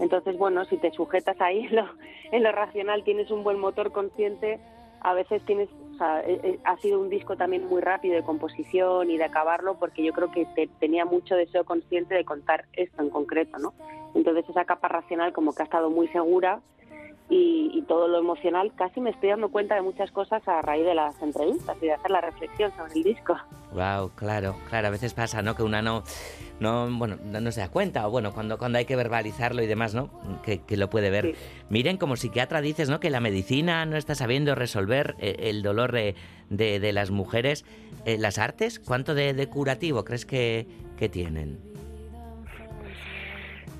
Entonces, bueno, si te sujetas ahí en lo, en lo racional, tienes un buen motor consciente, a veces tienes, o sea, eh, eh, ha sido un disco también muy rápido de composición y de acabarlo porque yo creo que te- tenía mucho deseo consciente de contar esto en concreto, ¿no? Entonces esa capa racional como que ha estado muy segura y, y todo lo emocional, casi me estoy dando cuenta de muchas cosas a raíz de las entrevistas y de hacer la reflexión sobre el disco. Wow, claro, claro, a veces pasa, ¿no? Que una no, no, bueno, no, no se da cuenta, o bueno, cuando, cuando hay que verbalizarlo y demás, ¿no? Que, que lo puede ver. Miren, como psiquiatra dices, ¿no? Que la medicina no está sabiendo resolver eh, el dolor de, de- de las mujeres. Eh, ¿Las artes? ¿Cuánto de, de curativo crees que, que tienen?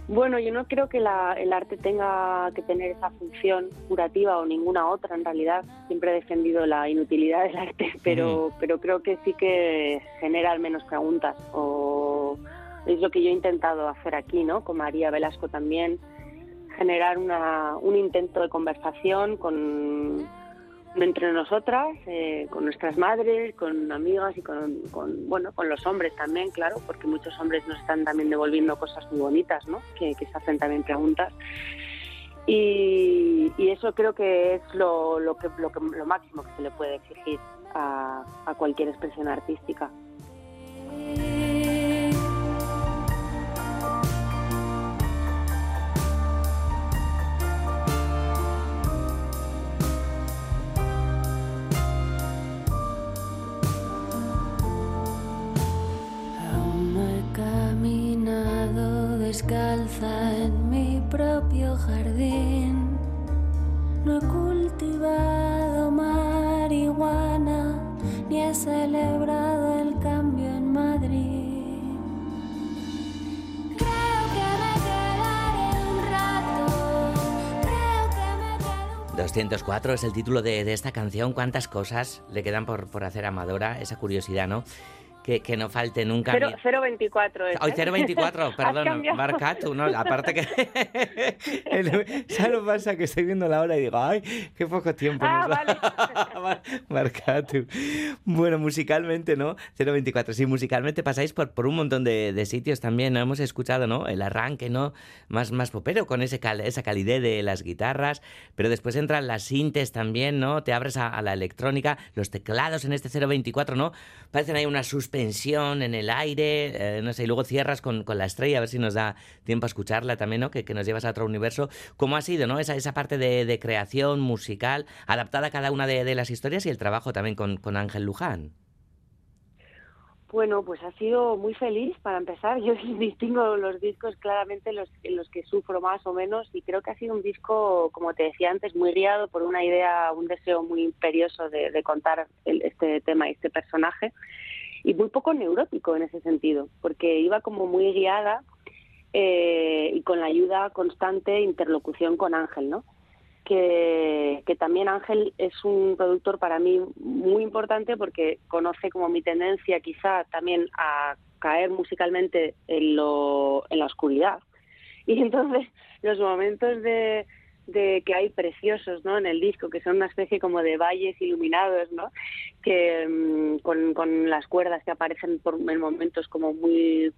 Bueno, yo no creo que la- el arte tenga que tener esa función curativa o ninguna otra en realidad. Siempre he defendido la inutilidad del arte, pero, pero creo que sí que genera al menos preguntas. O es lo que yo he intentado hacer aquí, ¿no? Con María Velasco también, generar una, un intento de conversación con, entre nosotras, eh, con nuestras madres, con amigas y con, con, bueno, con los hombres también, claro, porque muchos hombres nos están también devolviendo cosas muy bonitas, ¿no? Que, que se hacen también preguntas. Y, eso creo que es lo, lo, que, lo, que, lo máximo que se le puede exigir a, a cualquier expresión artística. Descalza en mi propio jardín. No he cultivado marihuana ni he celebrado el cambio en Madrid. Creo que me quedaré un rato. Creo que me 204 es el título de, de esta canción. ¿Cuántas cosas le quedan por, por hacer a Amadora? Esa curiosidad, ¿no? Que, que no falte nunca. Cero- mi- 024 es, Hoy ¿eh? 024, Has perdón. Marcatu, ¿no? Aparte que... el- ¿Sabes lo que pasa? Que estoy viendo la hora y digo, ¡ay, qué poco tiempo Ah, nos da! Mar- Marcatu. Bueno, musicalmente, ¿no? 024, sí, musicalmente pasáis por, por un montón de, de sitios también, ¿no? Hemos escuchado, ¿no? El arranque, ¿no? Más, más popero, con ese cal- esa calidez de las guitarras, pero después entran las sintes también, ¿no? Te abres a, a la electrónica, los teclados en este 024, ¿no? Parecen ahí una suspensión en el aire, eh, no sé, y luego cierras con, la estrella, a ver si nos da tiempo a escucharla también, ¿no? Que, nos llevas a otro universo. ¿Cómo ha sido, ¿no? Esa, esa parte de, de creación musical, adaptada a cada una de, de las historias y el trabajo también con, Ángel Luján. Bueno, pues ha sido muy feliz para empezar. Yo distingo los discos claramente los, los que sufro más o menos y creo que ha sido un disco, como te decía antes, muy guiado por una idea, un deseo muy imperioso de, de contar el- este tema y este personaje y muy poco neurótico en ese sentido, porque iba como muy guiada eh, y con la ayuda constante interlocución con Ángel, ¿no? que, que también Ángel es un productor para mí muy importante porque conoce como mi tendencia quizá también a caer musicalmente en, lo, en la oscuridad. Y entonces los momentos de, de que hay preciosos ¿no? en el disco, que son una especie como de valles iluminados, ¿no? que mm, con, con las cuerdas que aparecen por, en momentos como muy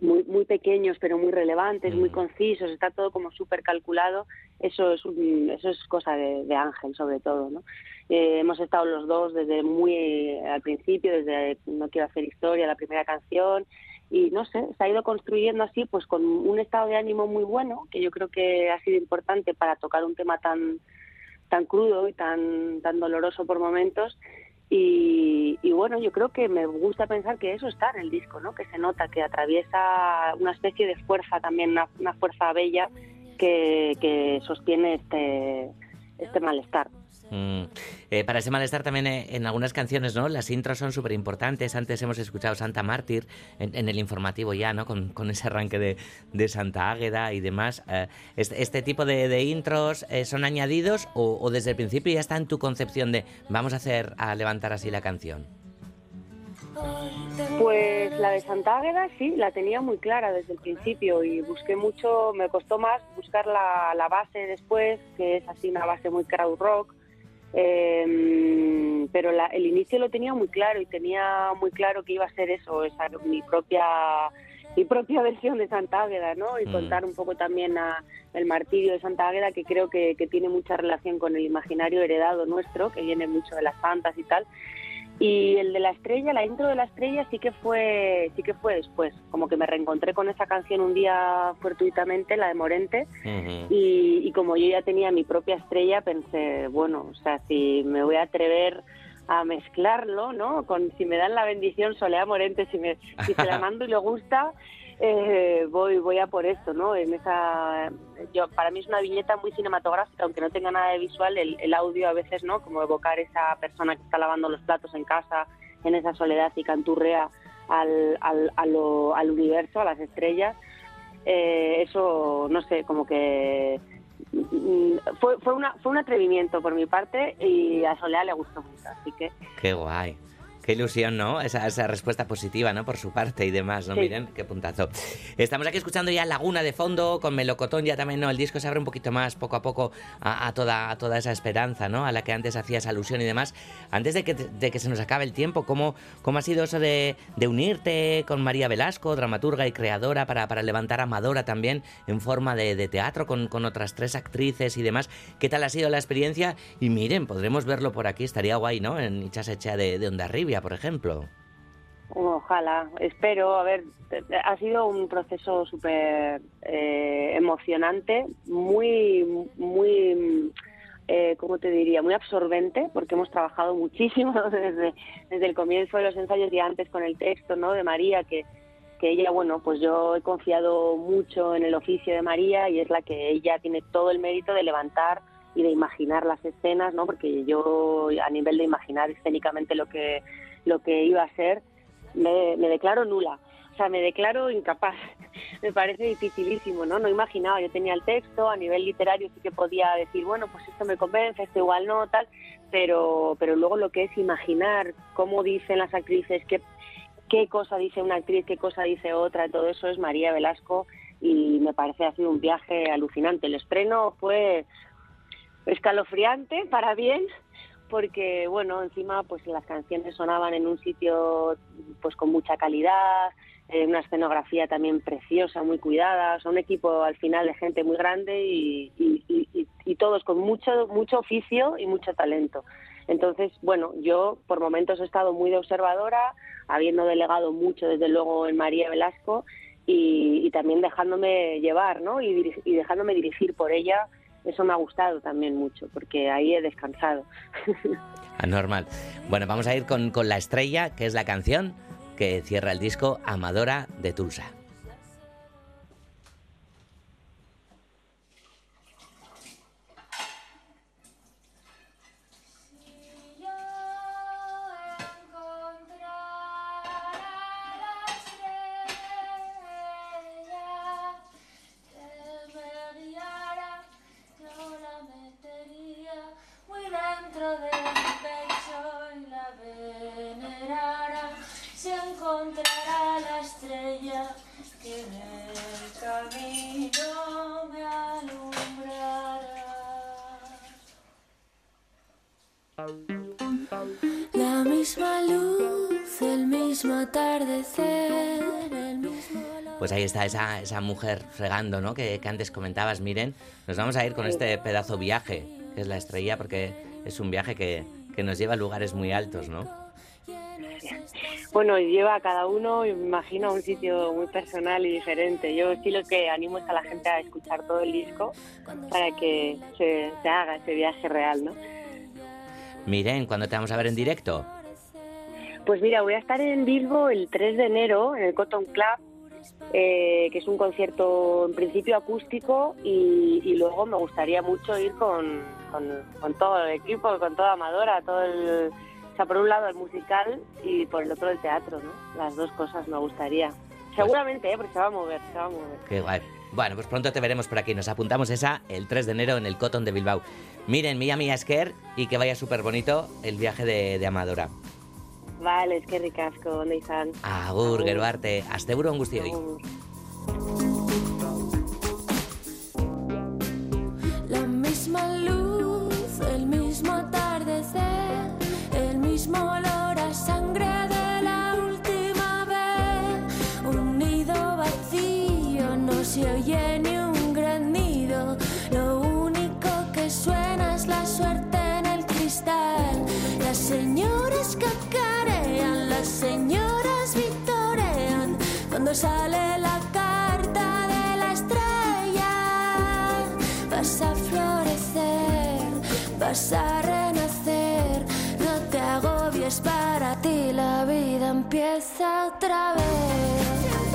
muy, muy pequeños pero muy relevantes, muy concisos, está todo como súper calculado, eso es, un- eso es cosa de, de Ángel sobre todo, ¿no? Eh, hemos estado los dos desde muy eh, al principio, desde No quiero hacer historia, la primera canción, y no sé, se ha ido construyendo así pues con un estado de ánimo muy bueno, que yo creo que ha sido importante para tocar un tema tan tan crudo y tan tan doloroso por momentos y, bueno, yo creo que me gusta pensar que eso está en el disco, ¿no? Que se nota que atraviesa una especie de fuerza también, una, una fuerza bella que, que sostiene este, este malestar. Mm. Eh, para ese malestar también eh, en algunas canciones, ¿no? Las intros son súper importantes. Antes hemos escuchado Santa Mártir en, el informativo ya, ¿no? Con, ese arranque de, Santa Águeda y demás. Eh, este, este tipo de, intros son añadidos o, o desde el principio ya está en tu concepción de vamos a hacer, a levantar así la canción? Pues la de Santa Águeda sí, la tenía muy clara desde el principio y busqué mucho, me costó más buscar la, la base después, que es así una base muy crowd rock, eh, pero la- el inicio lo tenía muy claro y tenía muy claro que iba a ser eso, esa, mi propia mi propia versión de Santa Águeda, ¿no? Y Mm. contar un poco también a el martirio de Santa Águeda, que creo que, que tiene mucha relación con el imaginario heredado nuestro, que viene mucho de las santas y tal. Y el de la estrella, la intro de la estrella sí que fue, sí que fue después. Como que me reencontré con esa canción un día fortuitamente, la de Morente, y, y como yo ya tenía mi propia estrella, pensé, bueno, o sea, si me voy a atrever a mezclarlo, ¿no? Con si me dan la bendición Soledad Morente, si me, si se la mando y le gusta, eh, voy voy a por esto, ¿no? En esa, yo para mí es una viñeta muy cinematográfica, aunque no tenga nada de visual, el, el audio a veces, ¿no? Como evocar esa persona que está lavando los platos en casa, en esa soledad y canturrea al, al, a al universo, a las estrellas. Eh, eso, no sé, como que mm, fue, fue, una, fue un atrevimiento por mi parte y a Soledad le gustó mucho, así que Qué guay. Qué ilusión, ¿no? Esa, esa respuesta positiva, ¿no? Por su parte y demás, ¿no? Sí. Miren, qué puntazo. Estamos aquí escuchando ya Laguna de fondo, con Melocotón ya también, ¿no? El disco se abre un poquito más, poco a poco, a, a toda, a toda esa esperanza, ¿no? A la que antes hacías alusión y demás. Antes de que, de que se nos acabe el tiempo, ¿cómo, cómo ha sido eso de, de unirte con María Velasco, dramaturga y creadora, para, para levantar Amadora también en forma de, de teatro con, con otras tres actrices y demás? ¿Qué tal ha sido la experiencia? Y miren, podremos verlo por aquí, estaría guay, ¿no? En Ichasecha de, de Por ejemplo. Ojalá, espero. A ver, ha sido un proceso súper eh, emocionante, muy, muy, eh, ¿cómo te diría? Muy absorbente, porque hemos trabajado muchísimo desde, desde el comienzo de los ensayos y antes con el texto, ¿no? De María, que, que ella, bueno, pues yo he confiado mucho en el oficio de María y es la que ella tiene todo el mérito de levantar y de imaginar las escenas, ¿no? Porque yo a nivel de imaginar escénicamente lo que lo que iba a ser me, declaro nula. O sea, me declaro incapaz. me parece dificilísimo, ¿no? No imaginaba, yo tenía el texto, a nivel literario sí que podía decir, bueno, pues esto me convence, esto igual no, tal, pero, pero luego lo que es imaginar cómo dicen las actrices, qué, qué cosa dice una actriz, qué cosa dice otra, todo eso es María Velasco y me parece ha sido un viaje alucinante. El estreno fue escalofriante para bien porque bueno encima pues las canciones sonaban en un sitio pues con mucha calidad una escenografía también preciosa muy cuidada o sea, un equipo al final de gente muy grande y, y- todos con mucho mucho oficio y mucho talento. Entonces bueno yo por momentos he estado muy de observadora habiendo delegado mucho desde luego en María Velasco y, también dejándome llevar no y dejándome dirigir por ella eso me ha gustado también mucho porque ahí he descansado Anormal. Bueno, vamos a ir con, con La Estrella, que es la canción que cierra el disco Amadora de Tulsa. Mismo atardecer, el mismo Pues ahí está esa, esa mujer fregando, ¿no? Que, que antes comentabas, miren. Nos vamos a ir con este pedazo viaje, que es La Estrella, porque es un viaje que, que nos lleva a lugares muy altos, ¿no? Bueno, lleva a cada uno, me imagino, a un sitio muy personal y diferente. Yo sí lo que animo es a la gente a escuchar todo el disco para que se, se haga ese viaje real, ¿no? Miren, ¿cuándo te vamos a ver en directo? Pues mira, voy a estar en Bilbo el 3 de enero en el Cotton Club, eh, que es un concierto en principio acústico y, y luego me gustaría mucho ir con, con- con todo el equipo, con toda Amadora, todo el, o sea, por un lado el musical y por el otro el teatro, ¿no? Las dos cosas me gustaría. Seguramente, ¿eh? porque se va a mover, se va a mover. Qué guay. Bueno, pues pronto te veremos por aquí. Nos apuntamos esa el 3 de enero en el Cotton de Bilbao. Miren, mía mía Esker y que vaya súper bonito el viaje de, de Amadora. Vale, es que ricasco, ¿dónde están? Agur, geroarte, asteburu guztioi. La misma luz, el mismo atardecer, el mismo olor a sangre de la última vez. Un nido vacío, no se oye Las señoras cacarean, las señoras victorean cuando sale la carta de la estrella. Vas a florecer, vas a renacer, no te agobies para ti, la vida empieza otra vez.